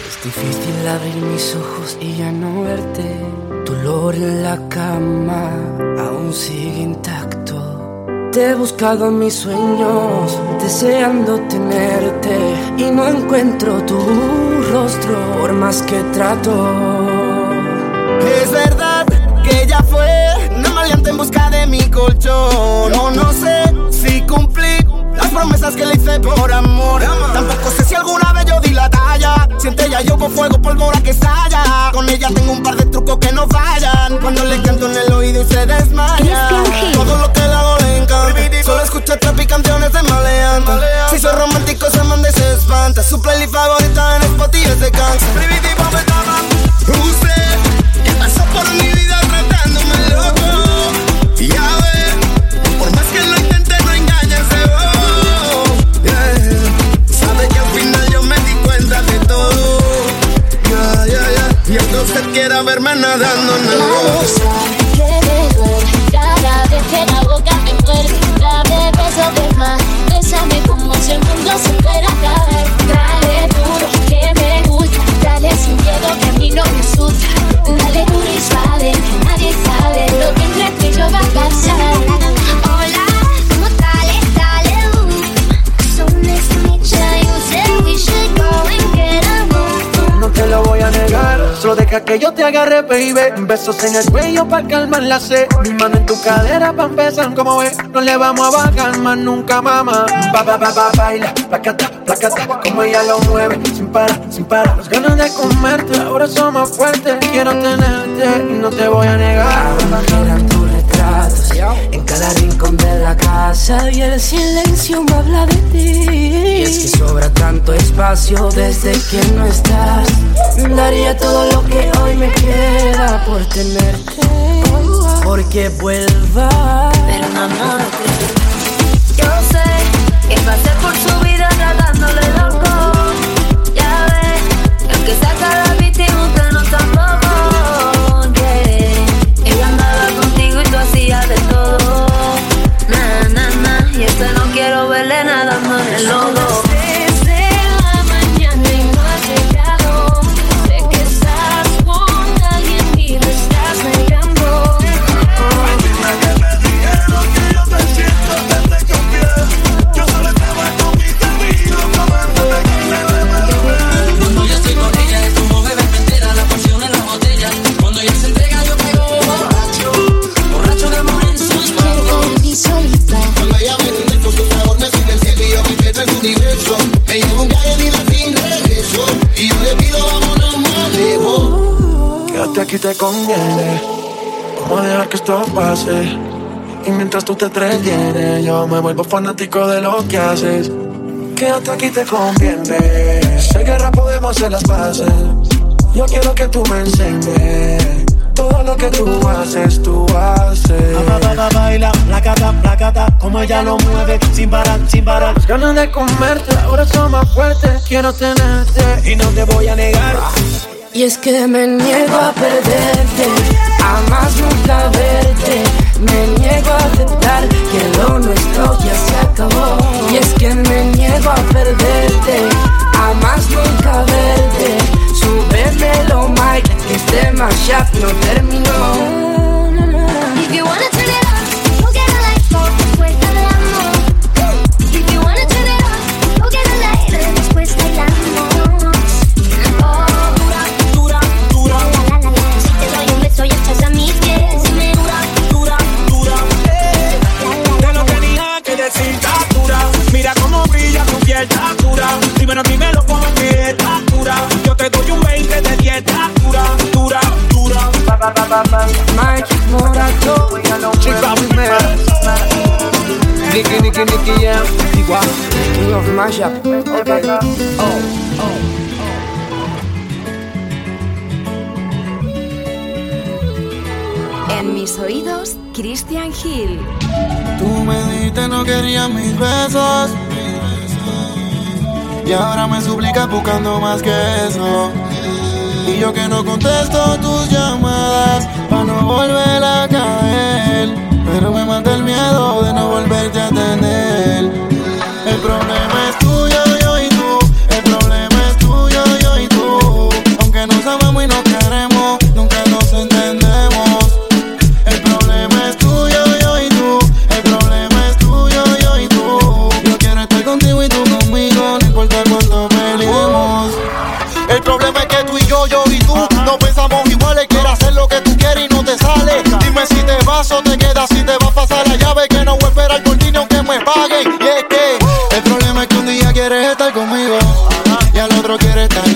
Es difícil abrir mis ojos y ya no verte. Tu olor en la cama aún sigue intacto. Te he buscado en mis sueños, deseando tenerte. Y no encuentro tu rostro por más que trato. Es verdad que ella fue una maleante en busca de mi colchón. No, no sé si cumplí promesas que le hice por amor. Tampoco sé si alguna vez yo di la talla. Siente ella yo con fuego, pólvora que estalla. Con ella tengo un par de trucos que no fallan. Cuando le canto en el oído y se desmaya. Todo lo que le hago le encanta. Solo escucha trap y canciones de maleante. Si soy romántico, se manda y se espanta. Su playlist favorita en Spotify es de cáncer. Usted, que pasó por mi vida tratándome loco. Y a usted quiera verme nadando en el duele Cada vez que la boca me muerde Dame beso de más Bésame como si el mundo se fuera a caer. Dale duro que me gusta. Dale sin miedo que a mí no me asusta. Dale duro y suave nadie sabe Lo que entre tú y yo va a pasar deja que yo te agarre, baby. Besos en el cuello para calmar la sed. Mi mano en tu cadera pa' empezar, como ves. No le vamos a bajar más nunca, mamá. Ba, ba, ba, ba, baila, placata, placata. Como ella lo mueve, sin parar, sin parar. Las ganas de comerte ahora son más fuertes. Quiero tenerte y no te voy a negar. Cada rincón de la casa y el silencio me habla de ti. Y es que sobra tanto espacio desde que no estás. Daría todo lo que hoy me queda por tenerte, porque vuelva. Pero mamá, yo sé que pasé por su nadando Y mientras tú te entretenes, yo me vuelvo fanático de lo que haces. Quédate aquí te conviene. Sé guerra podemos hacer las paces. Yo quiero que tú me enseñes. Todo lo que tú haces, tú haces. Ba, ba, ba, baila, placata, placata, como ella lo mueve, sin parar, sin parar. Las ganas de comerte ahora son más fuertes. Quiero tenerte Y no te voy a negar. Y es que me niego a perderte, a más nunca verte. Me niego a aceptar que lo nuestro ya se acabó. Y es que me niego a perderte, a más nunca verte. Súbemelo, Mike, que este mashup no terminó. Dura. Mike Morato, Chica primera. Nicky, Nicky, Nicky, yeah. Igual. King of Mashup. Okay. En mis oídos, Christian Hill. Tú me dijiste no querías mis besos. Y ahora me suplicas buscando más que eso. Y yo que no contesto tus llamadas para no volver a caer. Pero me mata el miedo de no volverte a tener. quieres estar conmigo y al otro quiere estar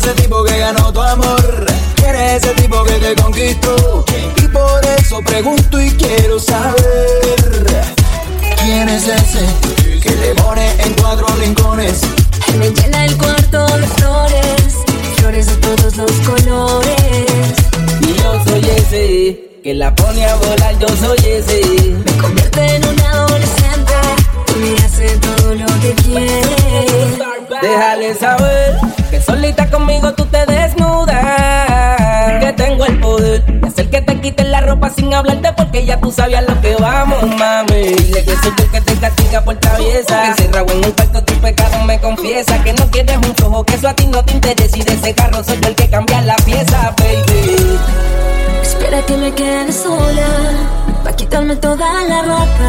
ese tipo que ganó tu amor? ¿Quién es ese tipo que te conquistó? Y por eso pregunto y quiero saber. ¿Quién es ese que le pone en cuatro rincones? Me llena el cuarto de flores, flores de todos los colores. Y yo soy ese que la pone a volar, yo soy ese. Me convierte en un adolescente y hace todo lo que quiere. Déjale saber que solita conmigo tú te desnudas. Que tengo el poder de hacer que te quiten la ropa sin hablarte porque ya tú sabías lo que vamos, mami. Dile que soy yo que te castiga por traviesa. Que encerrado en un cuarto tu pecado me confiesa. Que no quieres un flojo, que eso a ti no te interesa. Y de ese carro soy yo el que cambia la pieza, baby. Espera que me quede sola, pa' quitarme toda la ropa.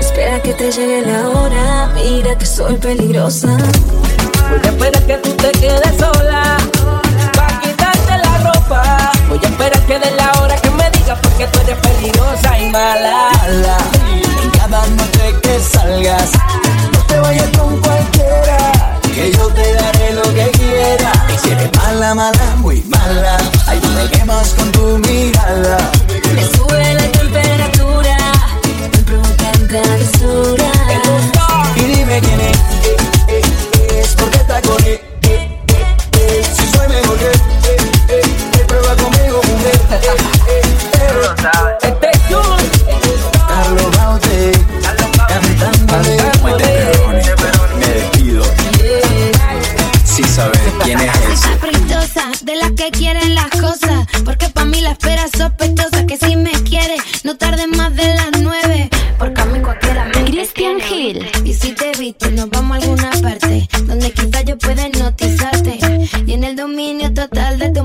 Espera que te llegue la hora, mira que soy peligrosa. Voy a esperar que tú te quedes sola. Pa' quitarte la ropa. Voy a esperar que de la hora que me digas porque tú eres peligrosa y mala. En cada noche que salgas, no te vayas con cualquiera. Que yo te daré lo que quieras. Y si eres mala, mala, muy mala. Tú me quemas con tu mirada. De las que quieren las cosas. Porque pa' mí la espera es sospechosa. Que si me quiere, no tarde más de las nueve. Porque a mí cualquiera me Christian Hill. Y si te viste, nos vamos a alguna parte. Donde quizás yo pueda hipnotizarte. Y en el dominio total de tu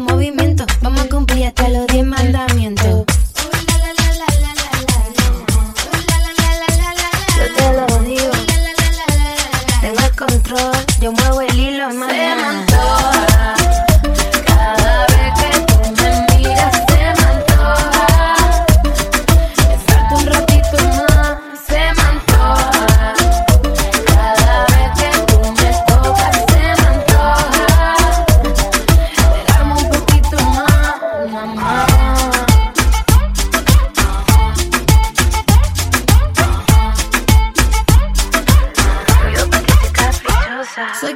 Soy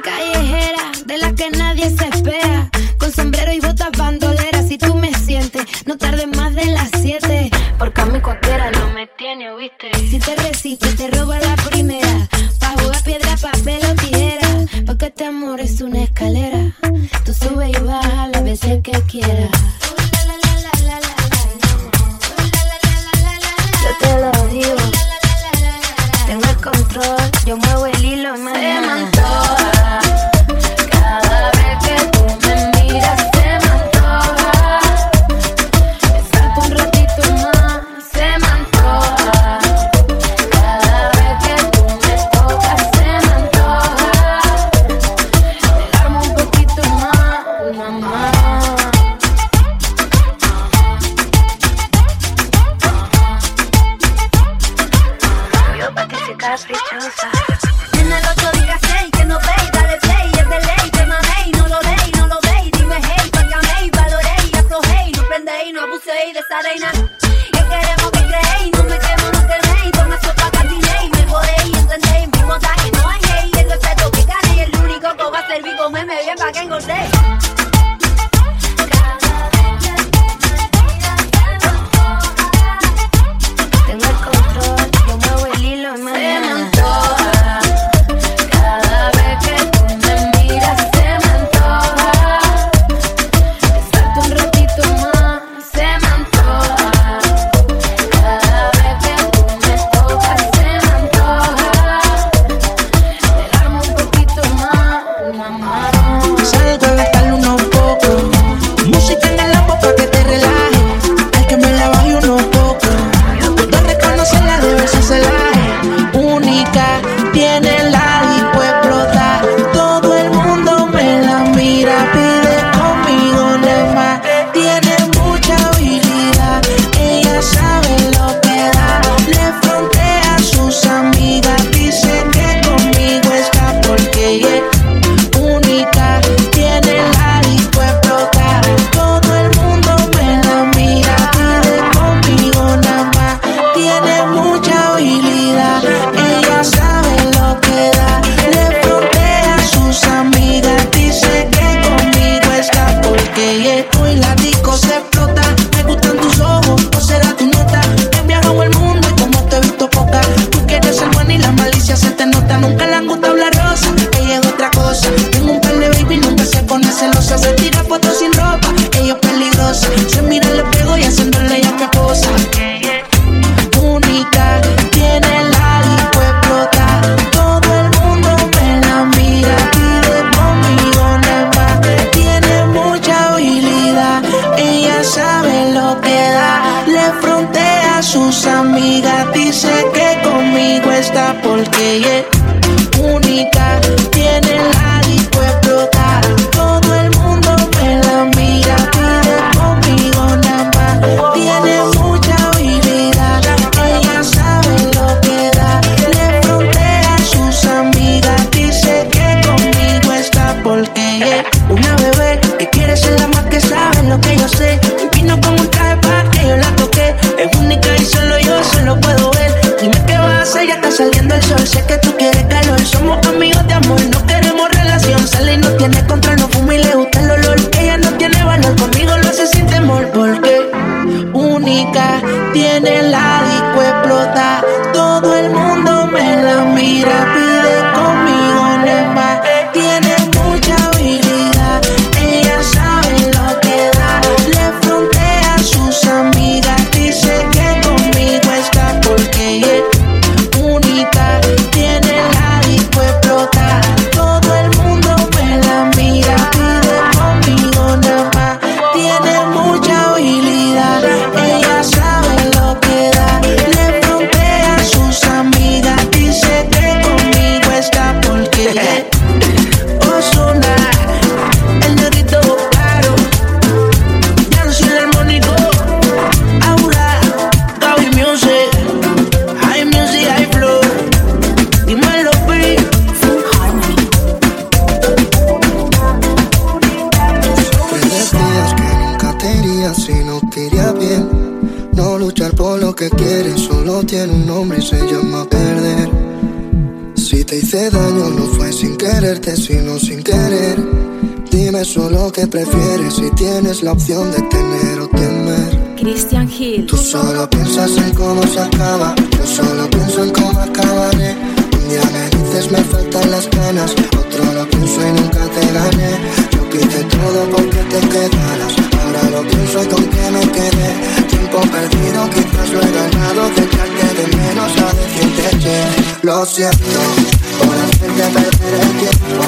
volver perder el tiempo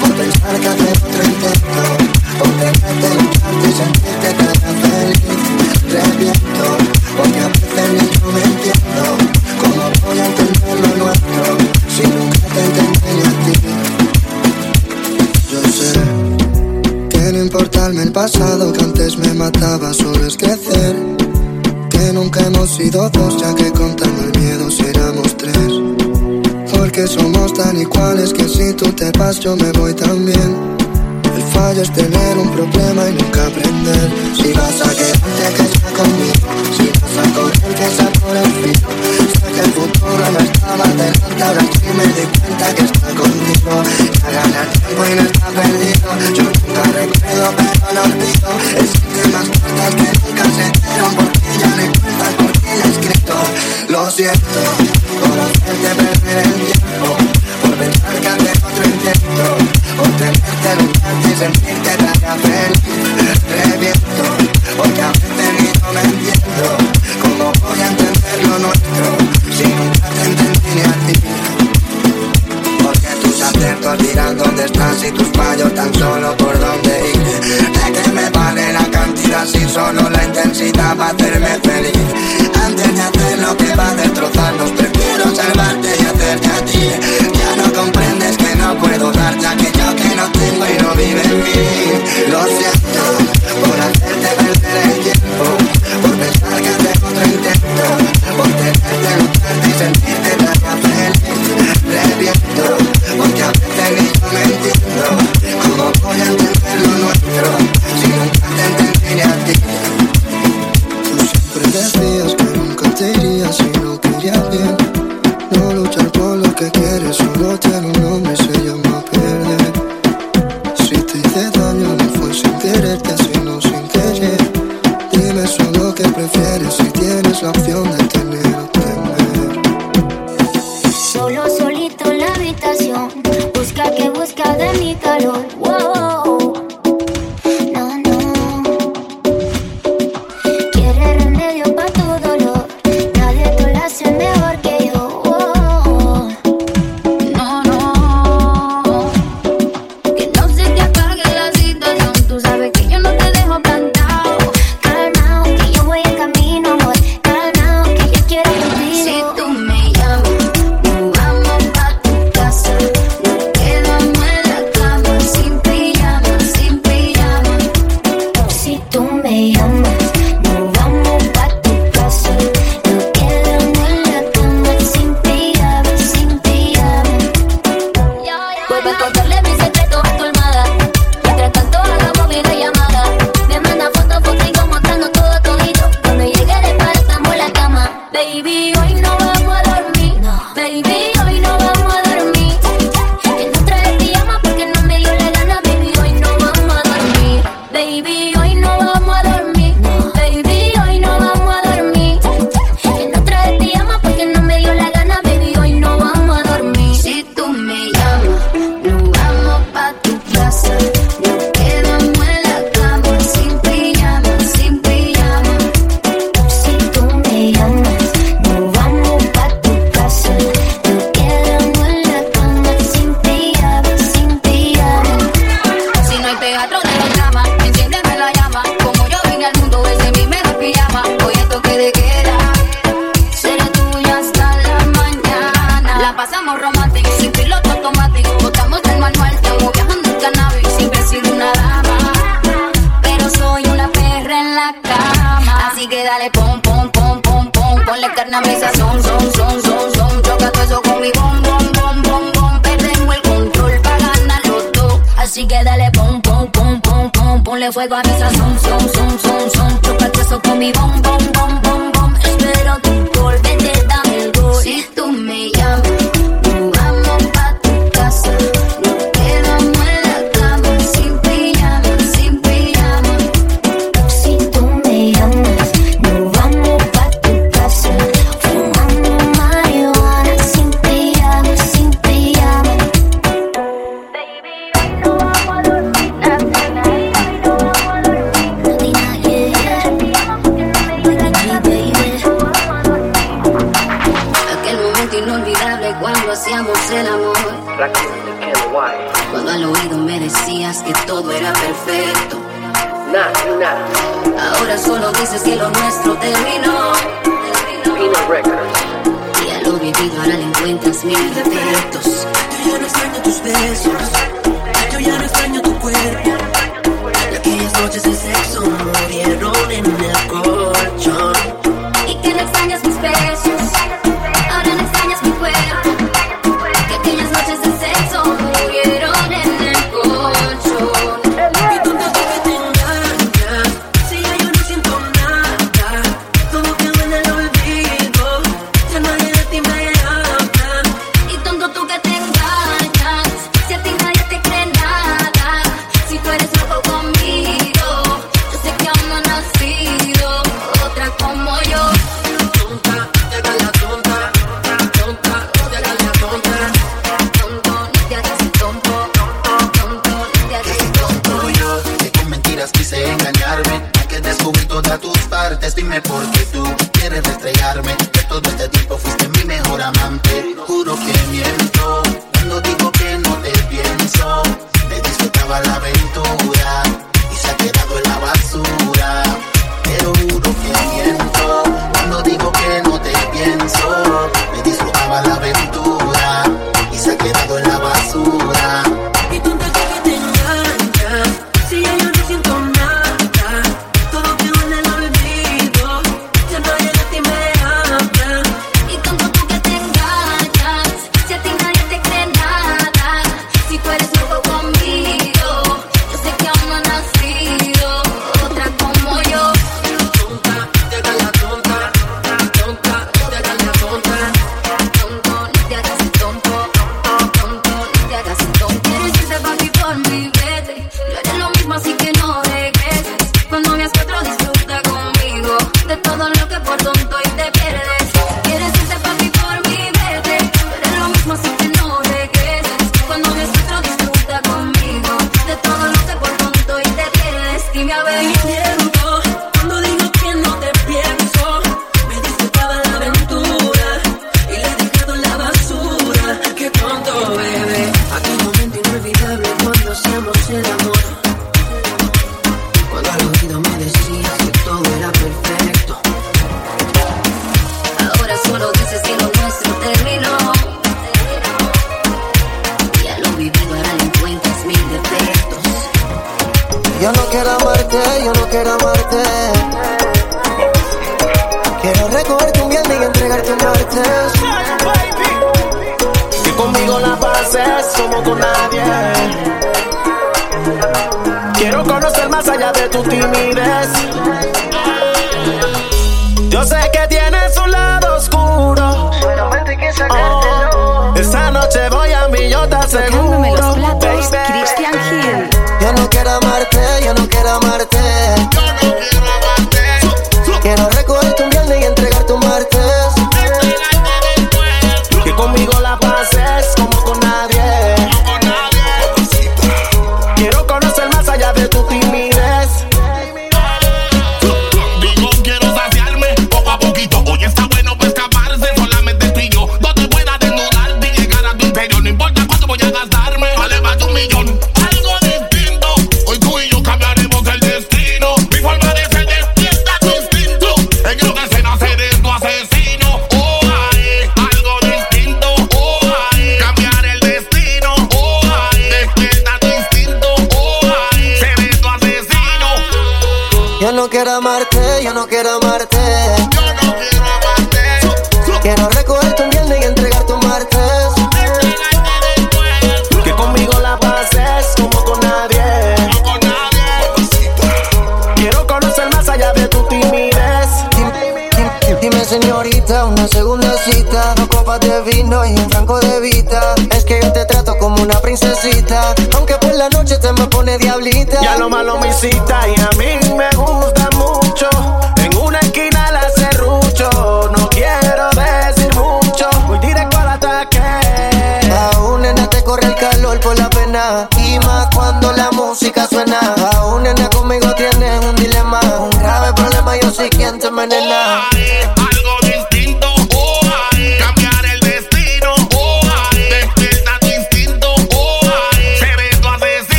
Por pensar que hacer otro intento Por dejarte lucharte y sentirte tan feliz Reviento Porque a veces ni yo me entiendo Cómo voy a entender lo nuestro Si nunca te entendí a ti Yo sé Que no importarme el pasado Que antes me mataba solo es crecer que nunca hemos sido dos, ya que contando el miedo si éramos tres. Porque somos tan igual es que si tú te vas yo me voy también. El fallo es tener un problema y nunca aprender. Si vas a quedarte que sea conmigo, si vas a correr que sea por el filo. Sé que el futuro no estaba delante, ahora sí me di cuenta que está contigo. Ya gana el tiempo y no está perdido. Yo nunca recuerdo pero lo olvido. Existen más cosas que nunca se dieron porque ya no cuentas por ti escrito. Lo siento.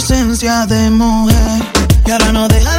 Su esencia de mujer. Y ahora no deja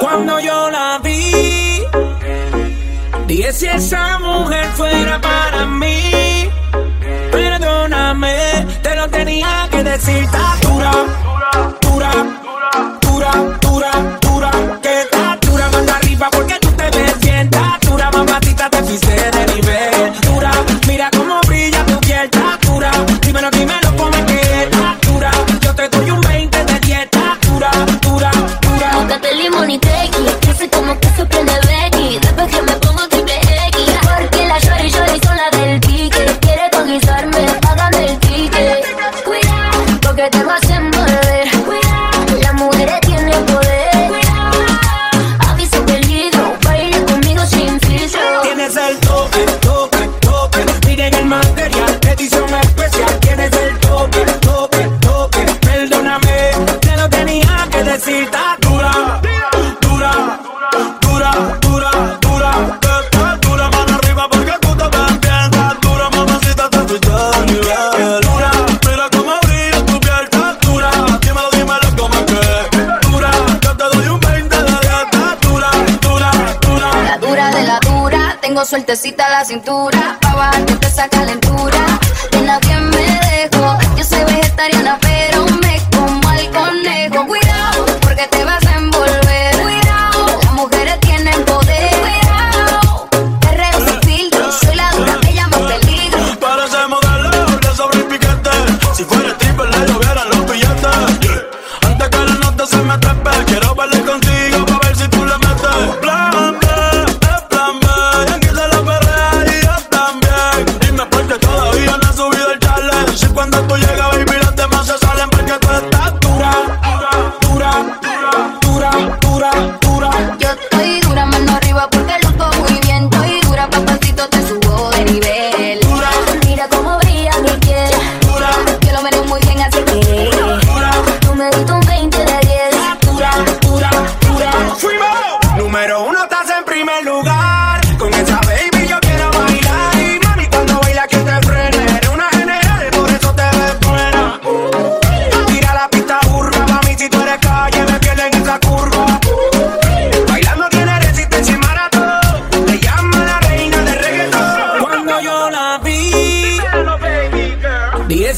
Cuando yo la vi, dije si esa mujer fuera para mí, perdóname, te lo tenía que decir. Tato. sueltecita la cintura, pa' bajarte te saca lento.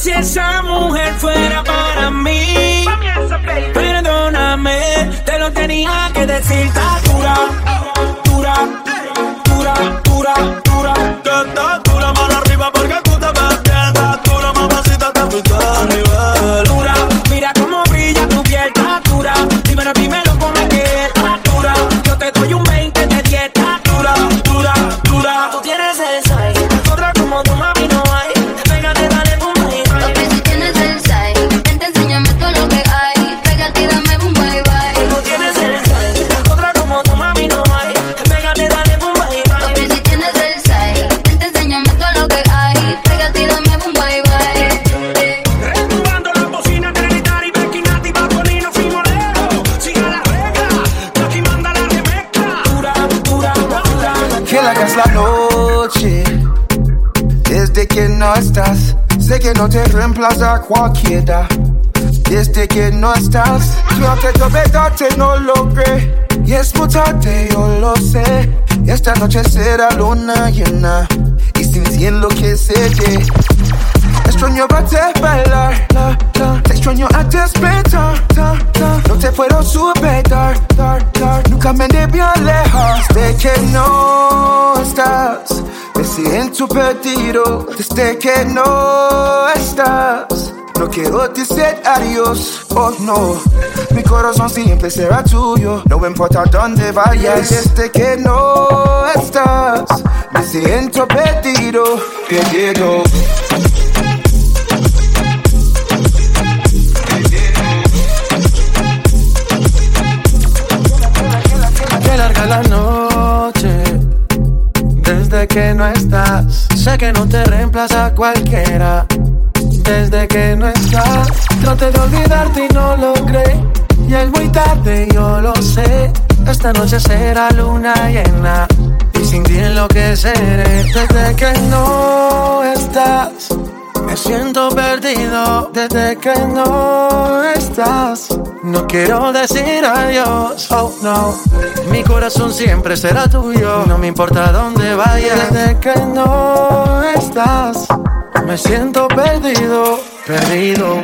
si esa mujer fuera para mí. Perdóname, te lo tenía que decir. Dura, dura, dura, dura, dura. Plaza cualquiera. Desde que no estás, tú antes yo vedarte no logré. Y es muy tarde, yo lo sé. Esta noche será luna llena. Y sintiendo que se llegue. Extraño verte bailar, la, la. te extraño a despertar, no te puedo superar, dar, nunca me debí alejar. Sé que no estás, they saying too perdido, desde que no estás. No quiero decir adiós, oh no. Mi corazón siempre será tuyo, no importa dónde vayas. Desde que no estás, me siento perdido, perdido. que no estás, sé que no te reemplaza cualquiera. Desde que no estás, traté de olvidarte y no logré. Y es muy tarde, yo lo sé. Esta noche será luna llena y sin ti enloqueceré. Desde que no estás me siento perdido desde que no estás. No quiero decir adiós, oh no. Mi corazón siempre será tuyo, no me importa dónde vayas. Desde que no estás, me siento perdido, perdido.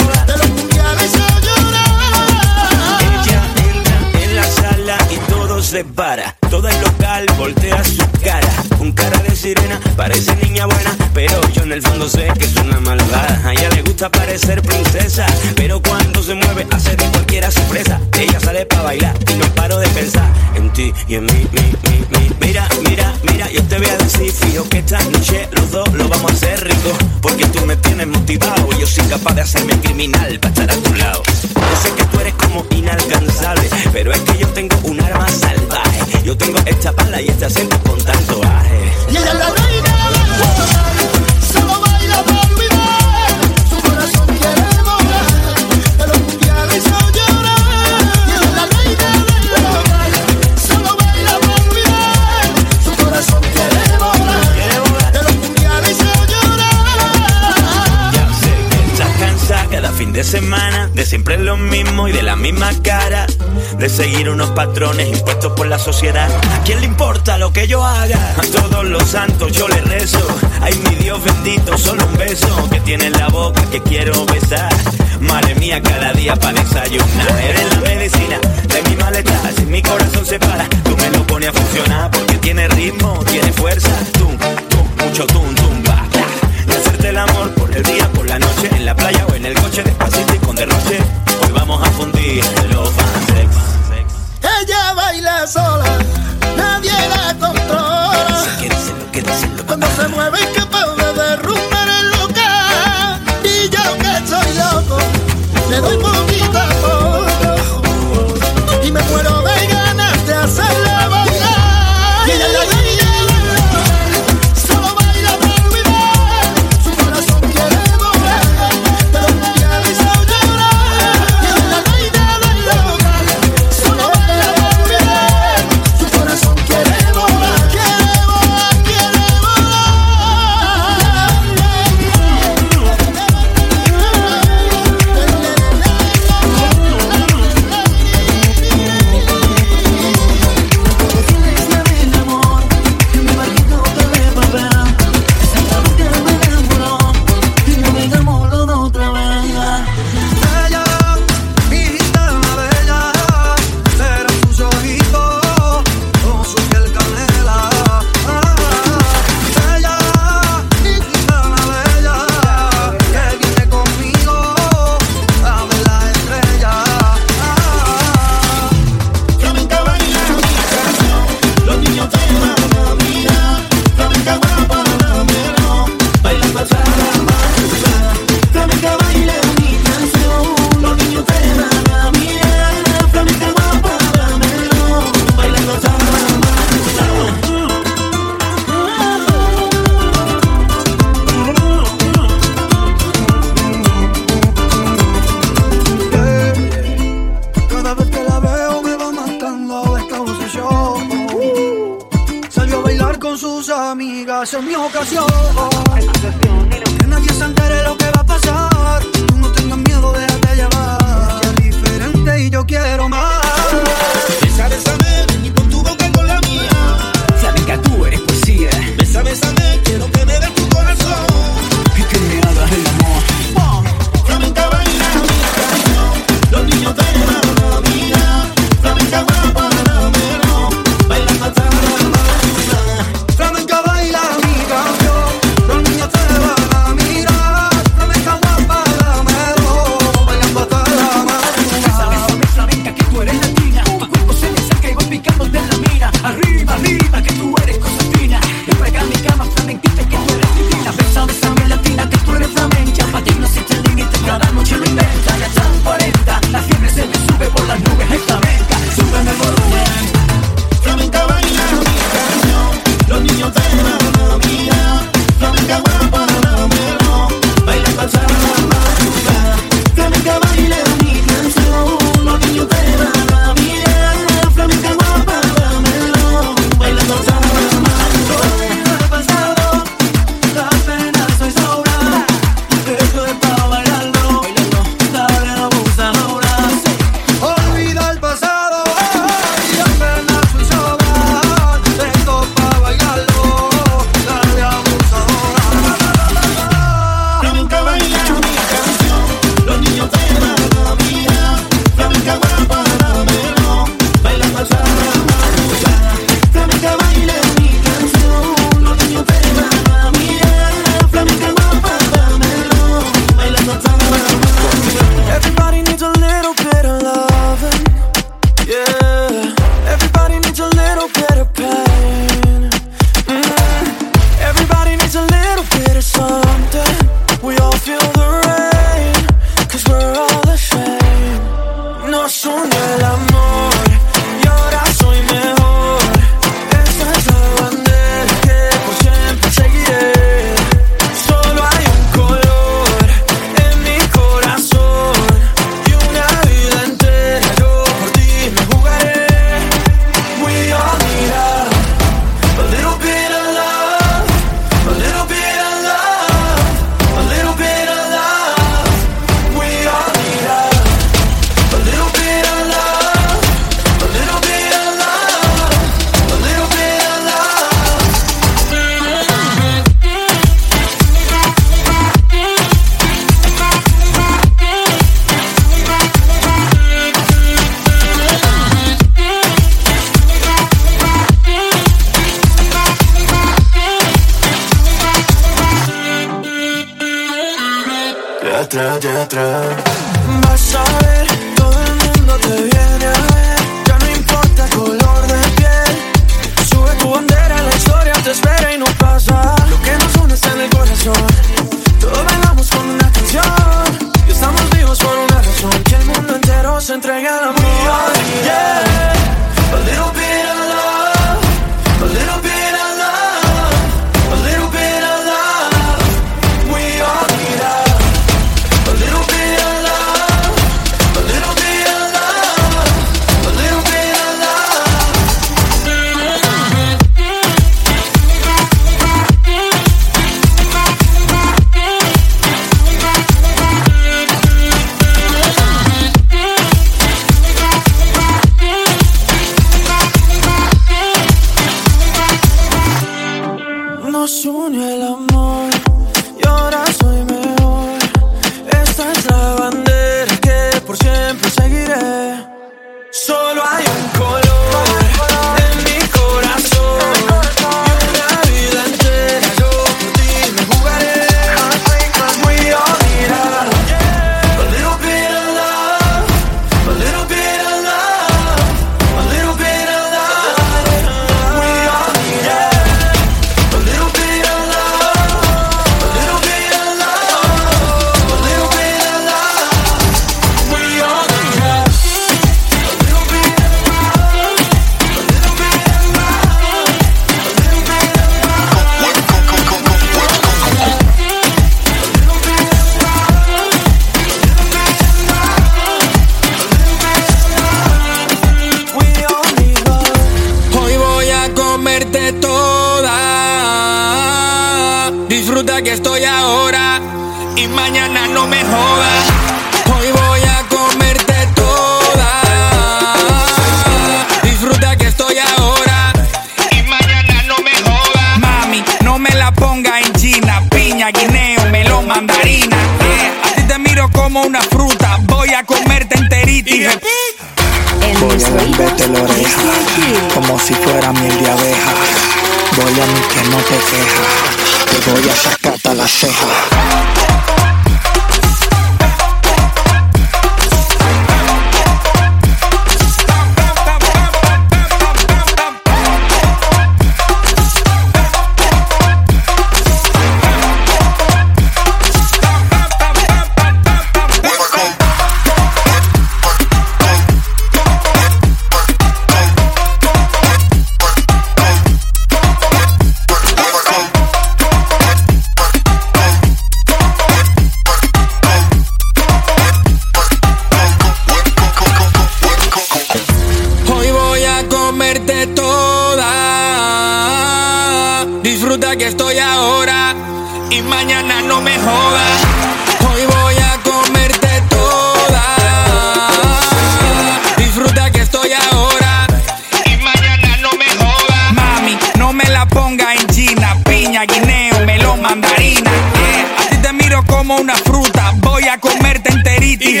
comerte enterita. Y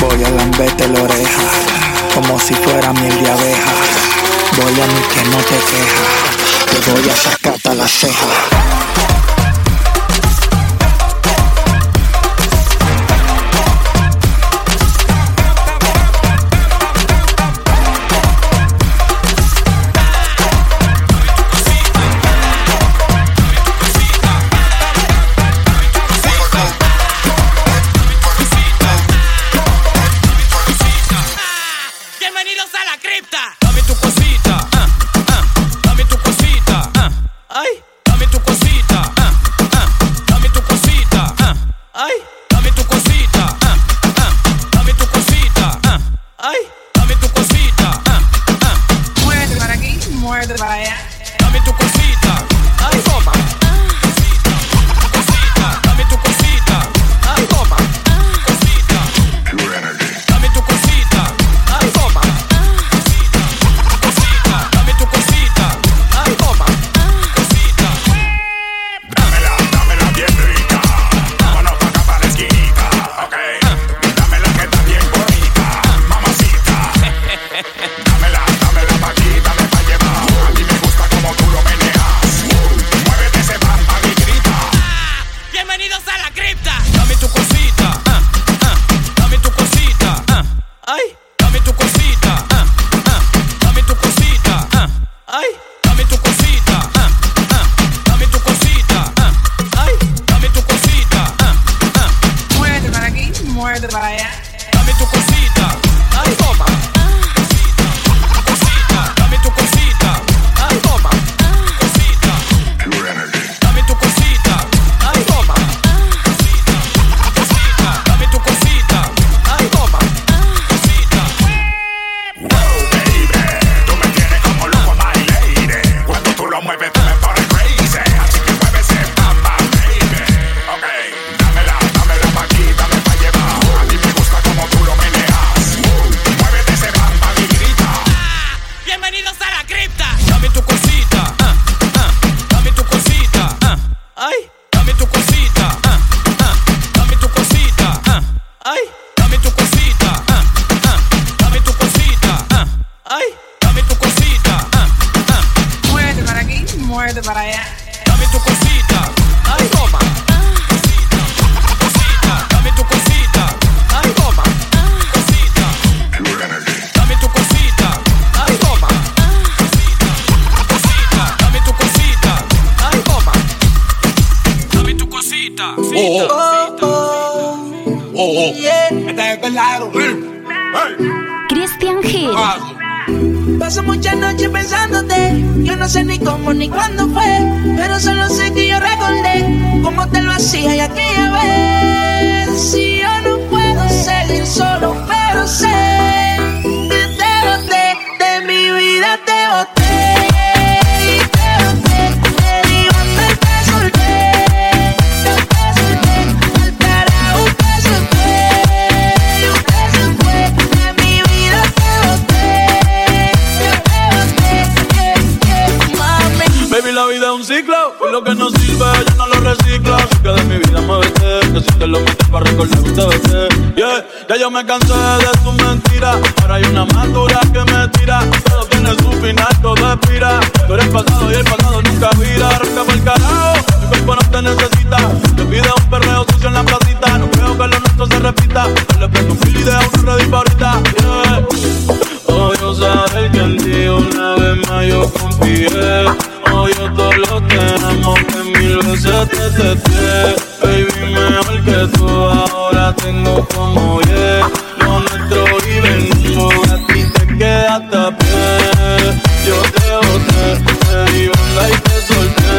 voy a lamberte la oreja, como si fuera miel de abeja. Voy a mí que no te queja, te voy a sacar hasta la ceja. Paso muchas noches pensándote, yo no sé ni cómo ni cuándo fue, pero solo sé que yo recordé cómo te lo hacía y aquella vez. Si yo no puedo seguir solo, pero sé que te boté, de mi vida te boté. Lo que no sirve, yo no lo reciclo. Así que de mi vida me vete, que si te lo metes para recordar un TBT. Yeah, ya yo me cansé de tus mentiras. Ahora hay una más que me tira. Todo tiene su final, todo expira. Tú eres pasado y el pasado nunca vira. Arranca el carajo, mi cuerpo no te necesita. Te pide un perreo sucio en la placita. No creo que lo nuestro se repita. No le prendo un fil y dejo una red ahorita. Yeah. Oh, yo sabes que en ti una vez más yo confié. Yo todo lo tenemos que mil veces te testé. Baby, mejor que tú ahora tengo como yeah. Lo nuestro y venimos a ti te quedaste a pie. Yo te boté, te di banda y te solté.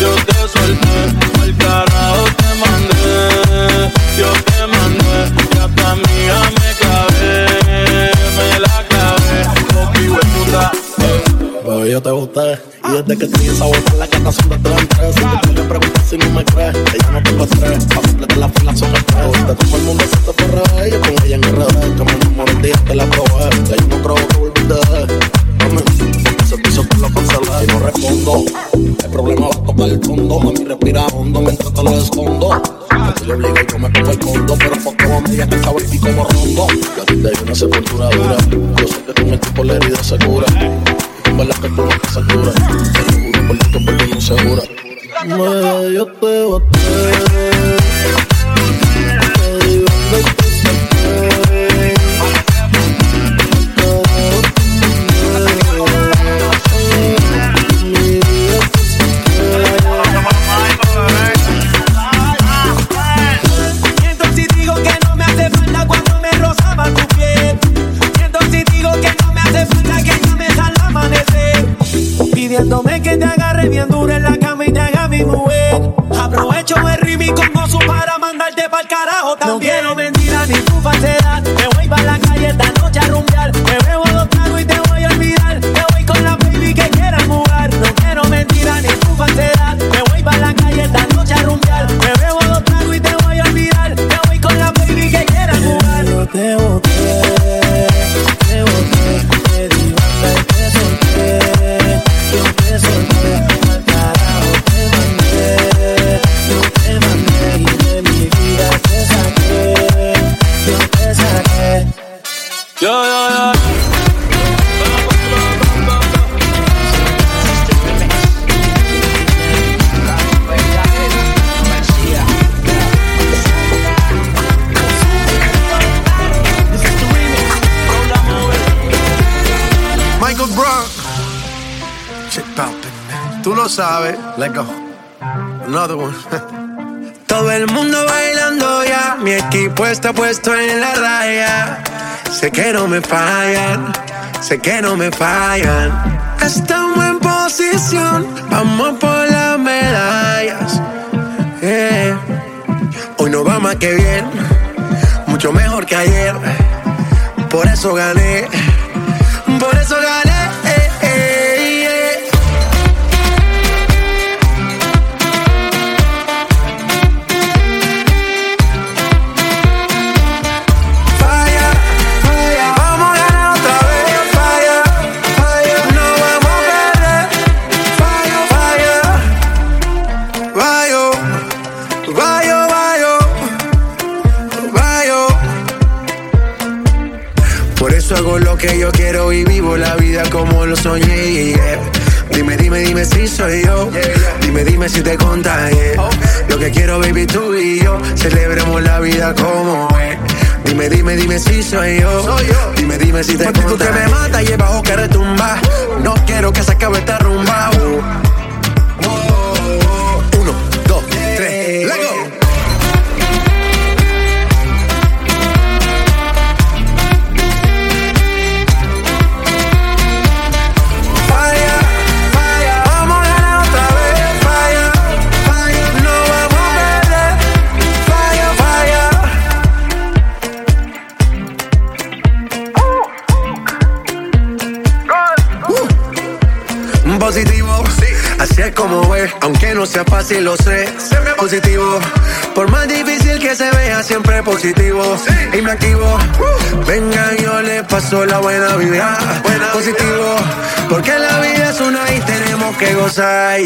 Yo te solté, al carajo te mandé. Yo te mandé, y a tu amiga me clavé. Me la clavé, popi hueputa. Bebé, yo te gusté. Y desde que te esa boca la gata son de tres en tres. Si tú me preguntas si no me crees, que yo no tengo estrés. Pa' completar la fila son tres. Ahorita todo el mundo se te fue revés. Yo con ella en RD, que me enamoré el día que la probé. Que yo no creo que volví de Mami, ese piso te lo cancelé. Y no respondo. El problema va a tocar el fondo. Mami, respira hondo mientras te lo escondo. Yo obligo y yo me pongo el condo. Pero poco mami, ya que estaba aquí como rondo. Yo a ti te una sepultura dura. Yo sé que con el tipo la herida se cura. Juro por no bien en la cama y te mi mujer. Aprovecho el ritmo y con gozo para mandarte pa'l carajo Let go. Another one. Todo el mundo bailando ya, mi equipo está puesto en la raya. Sé que no me fallan, sé que no me fallan. Estamos en posición, vamos por las medallas. Hoy no va más que bien, mucho mejor que ayer. Por eso gané, por eso gané. Que yo quiero y vivo la vida como lo soñé. yeah. Dime, dime, dime si soy yo. Dime, dime si te contagié. Lo que quiero, baby, tú y yo. Celebremos la vida como es. Dime, dime, dime si soy yo. Dime, dime si te contagié. tú que me mata y el bajo que retumba. No quiero que se acabe esta rumba. Uno, aunque no sea fácil, lo sé. Siempre positivo, por más difícil que se vea, siempre positivo. Sí. Y me activo, uh. venga, yo le paso la buena vida. Buena positivo, porque la vida es una y tenemos que gozar.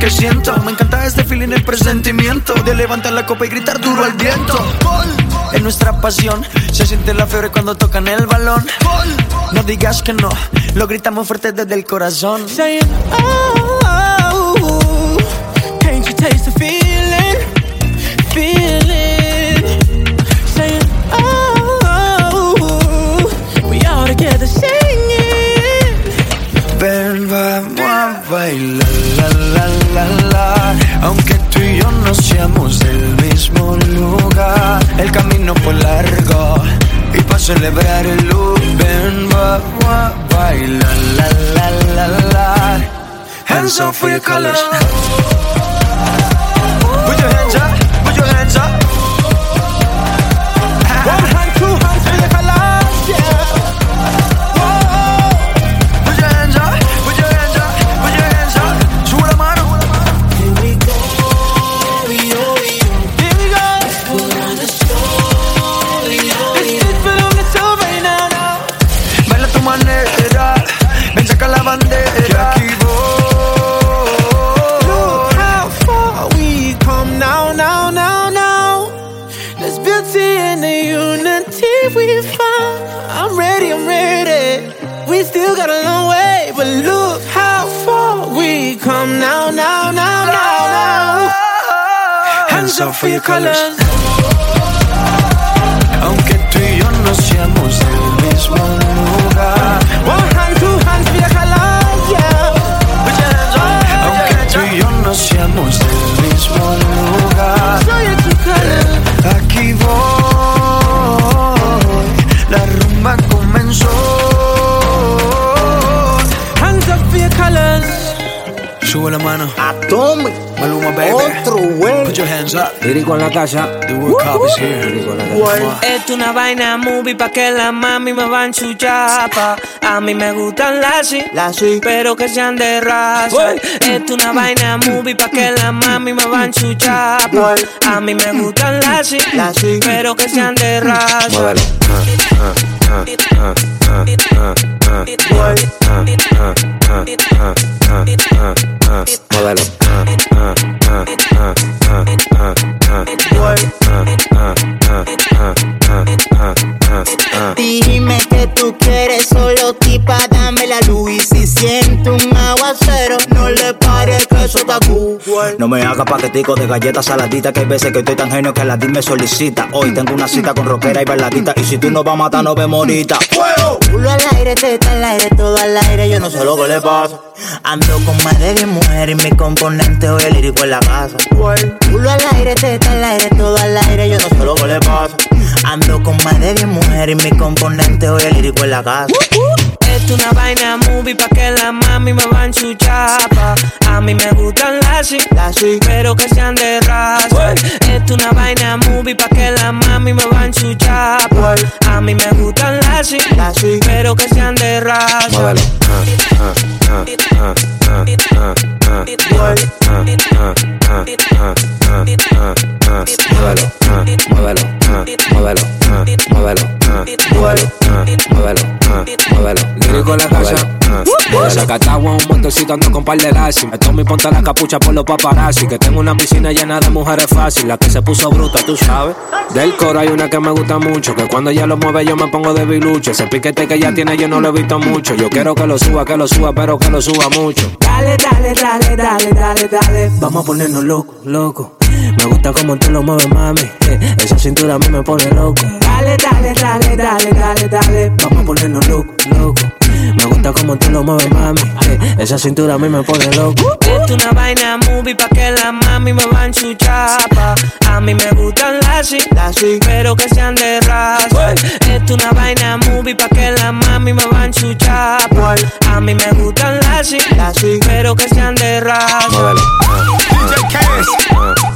que siento. Me encanta este feeling, el presentimiento de levantar la copa y gritar duro al viento. Gol es nuestra pasión. Se siente la fiebre cuando tocan el balón. No digas que no, lo gritamos fuerte desde el corazón. Saying, oh, oh, oh, can't you taste the feeling? Feeling. For your colors. dollars. Lírico en la casa. Esto una vaina movie pa' que la mami me van chuchapa. A mí me gustan las sí, pero que sean de raza. Esto una vaina movie pa' que la mami me van chuchapa. A mí me gustan las sí, pero que sean de raza. Modelo. Modelo. Dime que tú quieres solo tipa, dame la luz. Y si siento un eso está cool. No me haga paquetico de galletas saladitas Que hay veces que estoy tan genio que la me solicita Hoy tengo una cita con rockera y bailadita Y si tú no vas a matar, no vemos ahorita Culo al aire, teta al aire, todo al aire, yo no sé lo que le pasa. Ando con más de 10 mujeres y mi componente hoy es lírico en la casa. Culo al aire, teta al aire, todo al aire, yo no sé lo que le pasa. Ando con más de 10 mujeres y mi componente hoy es lírico en la casa. Esto una vaina movie pa' que la mami me va en su chapa. A mí me gustan las y las y, pero que sean de raza. Esto una vaina movie pa' que la mami me va en su chapa. A mí me gustan las y las y, pero que sean de raza. Móvelo. Muévelo, muévelo, muévelo, muévelo, muévelo, muévelo, muévelo. Lírico la casa. De Zacatagua un montecito ando con par de lazi. Me tomo y ponte la capucha por los paparazzi. Que tengo una piscina llena de mujeres fácil. La que se puso bruta, tú sabes. Del coro hay una que me gusta mucho. Que cuando ella lo mueve yo me pongo de bilucho. Ese piquete que ella tiene yo no lo he visto mucho. Yo quiero que lo suba, que lo suba, pero que lo suba mucho. Dale, dale, dale, dale, dale, dale. Vamos a ponernos loco, loco. Me gusta como tú lo mueves, mami. Eh, esa cintura a mí me pone loco. Dale, dale, dale, dale, dale, dale. Vamos a ponernos loco, loco. Me gusta como tú lo mueves, mami. Eh, esa cintura a mí me pone loco. Esto una vaina movie pa' que la mami me van chuchapa. A mí me gustan las sí, pero que sean de raza. Esto una vaina movie pa' que la mami me van chuchapa. A mí me gustan las sí, pero que sean de raza. DJ.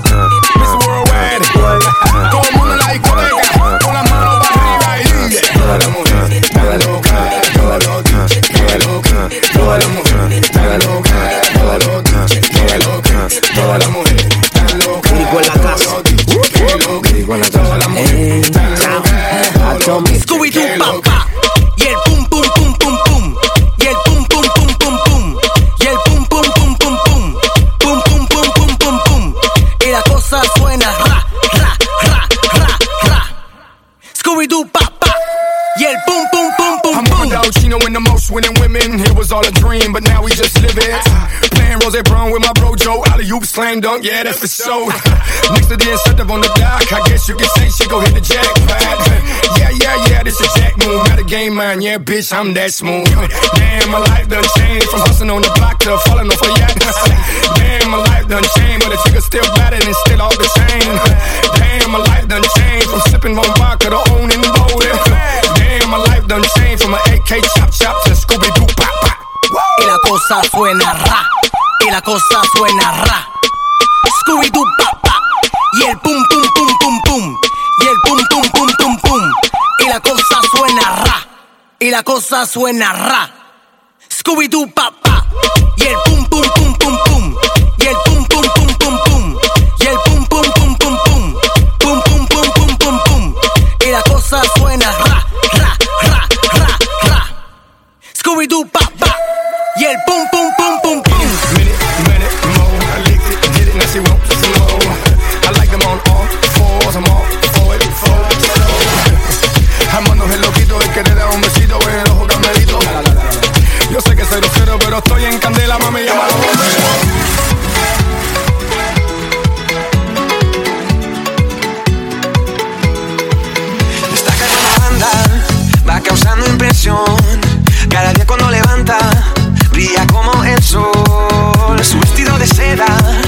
Todo el mundo la discoteca, con las manos para arriba y Toda la mujer está loca, toda loca, toda loca, toda la mujer está loca, toda loca, toda loca, toda la mujer está loca. En la casa. En la. It was all a dream, but now we just live it. Playing Rose Brown with my bro Joe. Alley oop slam dunk, yeah, that's for sure. Next to the incentive on the dock, I guess you can say she go hit the jackpot. Yeah, yeah, yeah, this a jack move. Not a game man, yeah, bitch, I'm that smooth. Damn, my life done changed from hustling on the block to falling off a yacht. Damn, my life done changed, but the chick still battered and still off the chain. Damn, my life done changed from sipping on vodka to owning the golden. in my life done changed from an AK chop chop to Scooby Doo pop pop. Y la cosa suena ra, y la cosa suena ra. Scooby Doo pop pop, y el pum pum pum pum pum, y el pum pum pum pum pum, y la cosa suena ra, y la cosa suena ra. Scooby Doo pop pop, y el pum pum pum. Y el pum, pum, pum, pum, pum. Minute, minute, more. I em Amando el loquito, el que te da un besito en el ojo camerito. Yo sé que soy grosero, pero estoy en candela, mami, llama a los Esta cara banda va causando impresión el sol, su vestido de seda.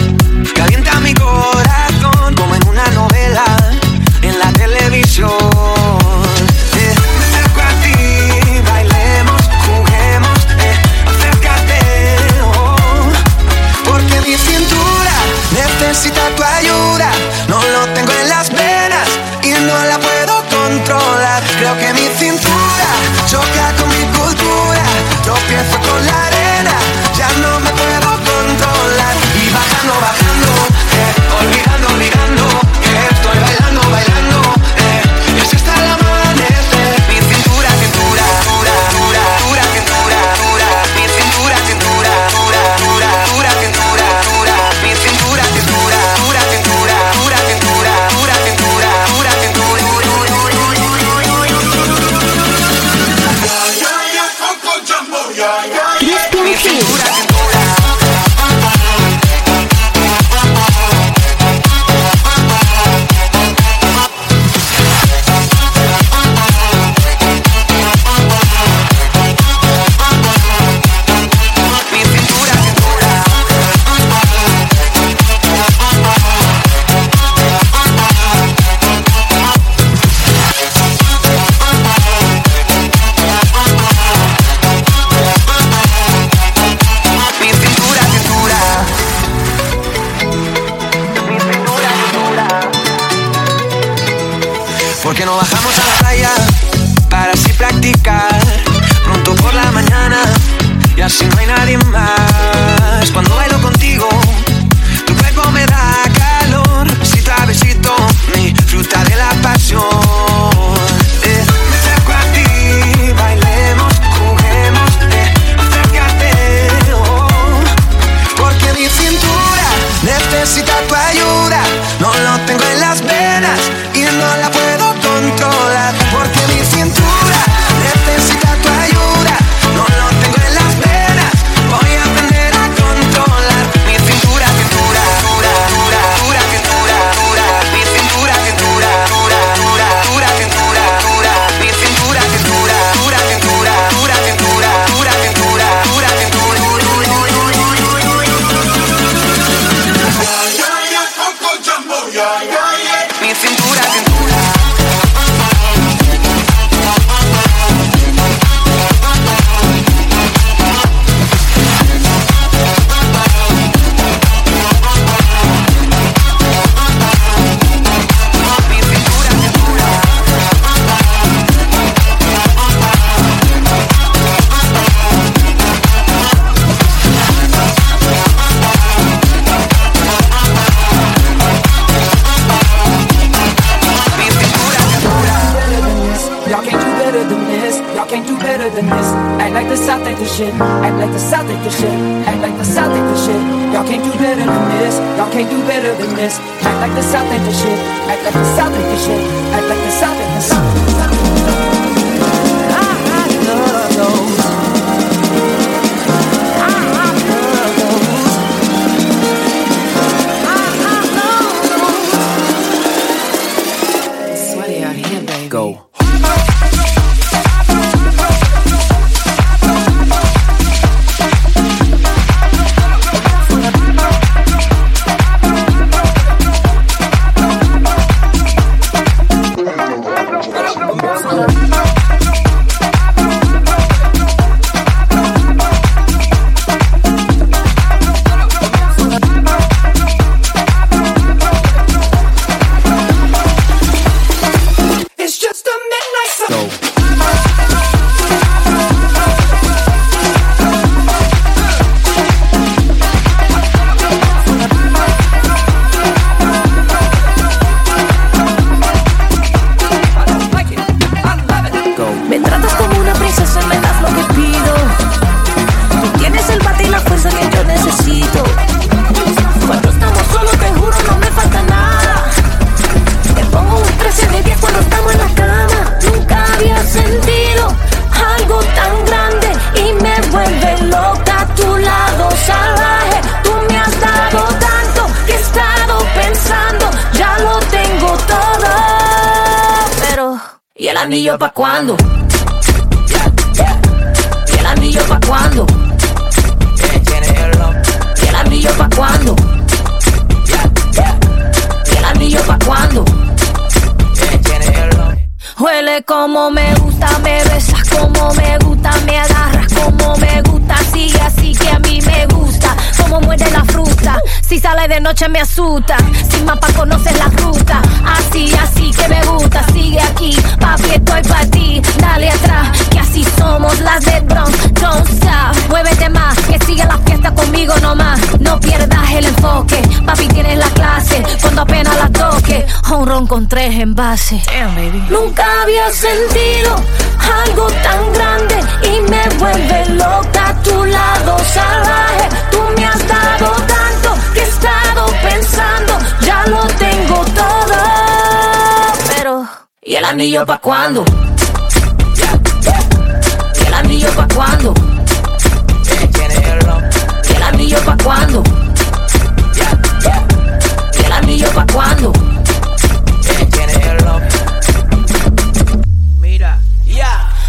Anillo pa' cuándo? ¿Y el anillo pa' cuándo? ¿Y el anillo pa' cuándo? ¿Y el anillo pa' cuándo? Huele como me gusta, me besas como me gusta, me agarras como me gusta, sigue así que a mí me gusta, como muerde la fruta, si sale de noche me asusta, sin mapa conoces la ruta, así, así que me gusta, sigue aquí, papi estoy para ti, dale atrás, que así somos las del Bronx, don't stop, muévete más, que sigue la fiesta conmigo nomás, no pierdas el enfoque, papi tienes la clase, cuando apenas la toque, un ron con tres envases, nunca había sentido algo tan grande y me vuelve loca. A tu lado salvaje. Tú me has dado ¿y el anillo pa' cuándo? ¿Y el anillo pa' cuándo? ¿Y el anillo pa' cuándo? ¿Y el anillo pa' cuándo?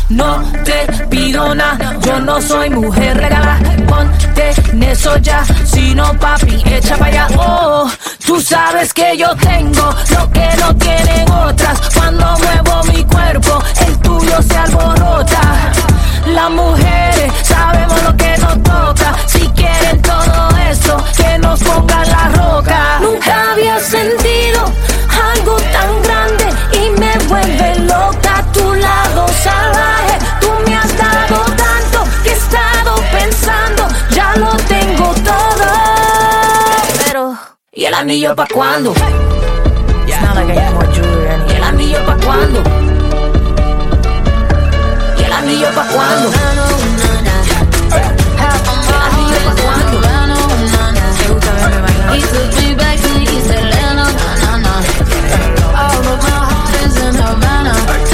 No te pido nada, yo no soy mujer regala. Ponte en eso ya, si no papi, echa para allá. Oh, tú sabes que yo tengo lo que no tienen otras. Cuando muevo mi cuerpo, el tuyo se alborota. Las mujeres sabemos lo que nos toca. Si quieren todo eso, que nos pongan la roca. Nunca había sentido algo tan grande y me vuelve loca tu lado salvaje. Tú me has dado tanto que he estado pensando, ya lo tengo el anillo pa' cuándo? ¿Y el anillo pa' cuándo? ¿Y el anillo pa' cuándo? ¿Y el anillo pa' cuándo? He took me back to East Atlanta. All of my heart is in Havana.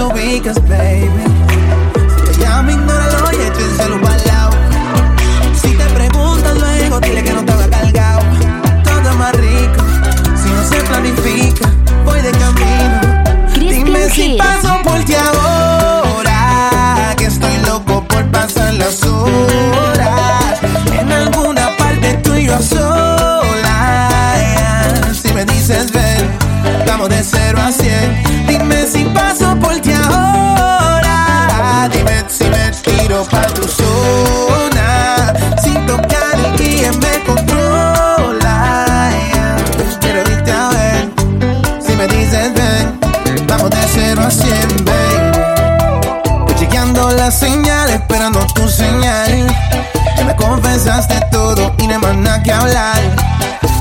Dime en dónde te ubicas, baby.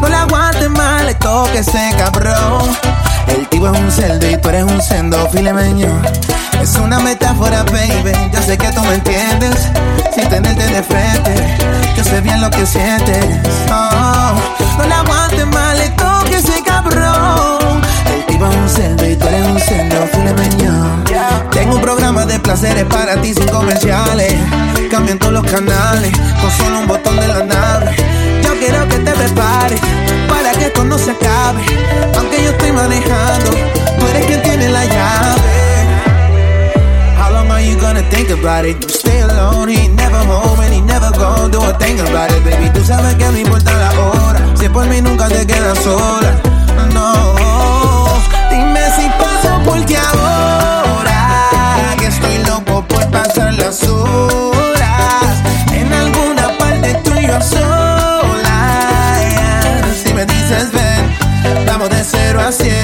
No le aguantes mal, le toque ese cabrón. El tipo es un cerdo y tú eres un sendo filemeño. Es una metáfora, baby. Yo sé que tú me entiendes. Sin tenerte de frente, yo sé bien lo que sientes. Oh, no le aguantes mal, le toque ese cabrón. El tipo es un cerdo y tú eres un sendo filemeño. Tengo un programa de placeres para ti sin comerciales. Cambian todos los canales con solo un botón de la nave. Quiero que te prepares para que esto no se acabe. Aunque yo estoy manejando, tú eres quien tiene la llave. How long are you gonna think about it? You stay alone, he never home and he never gonna do a thing about it, baby. Tú sabes que no importa la hora, si por mí nunca te quedas sola. No, dime si paso por ti ahora, que estoy loco por pasar las horas en alguna parte tú y yo a solas. Vamos de cero a cien.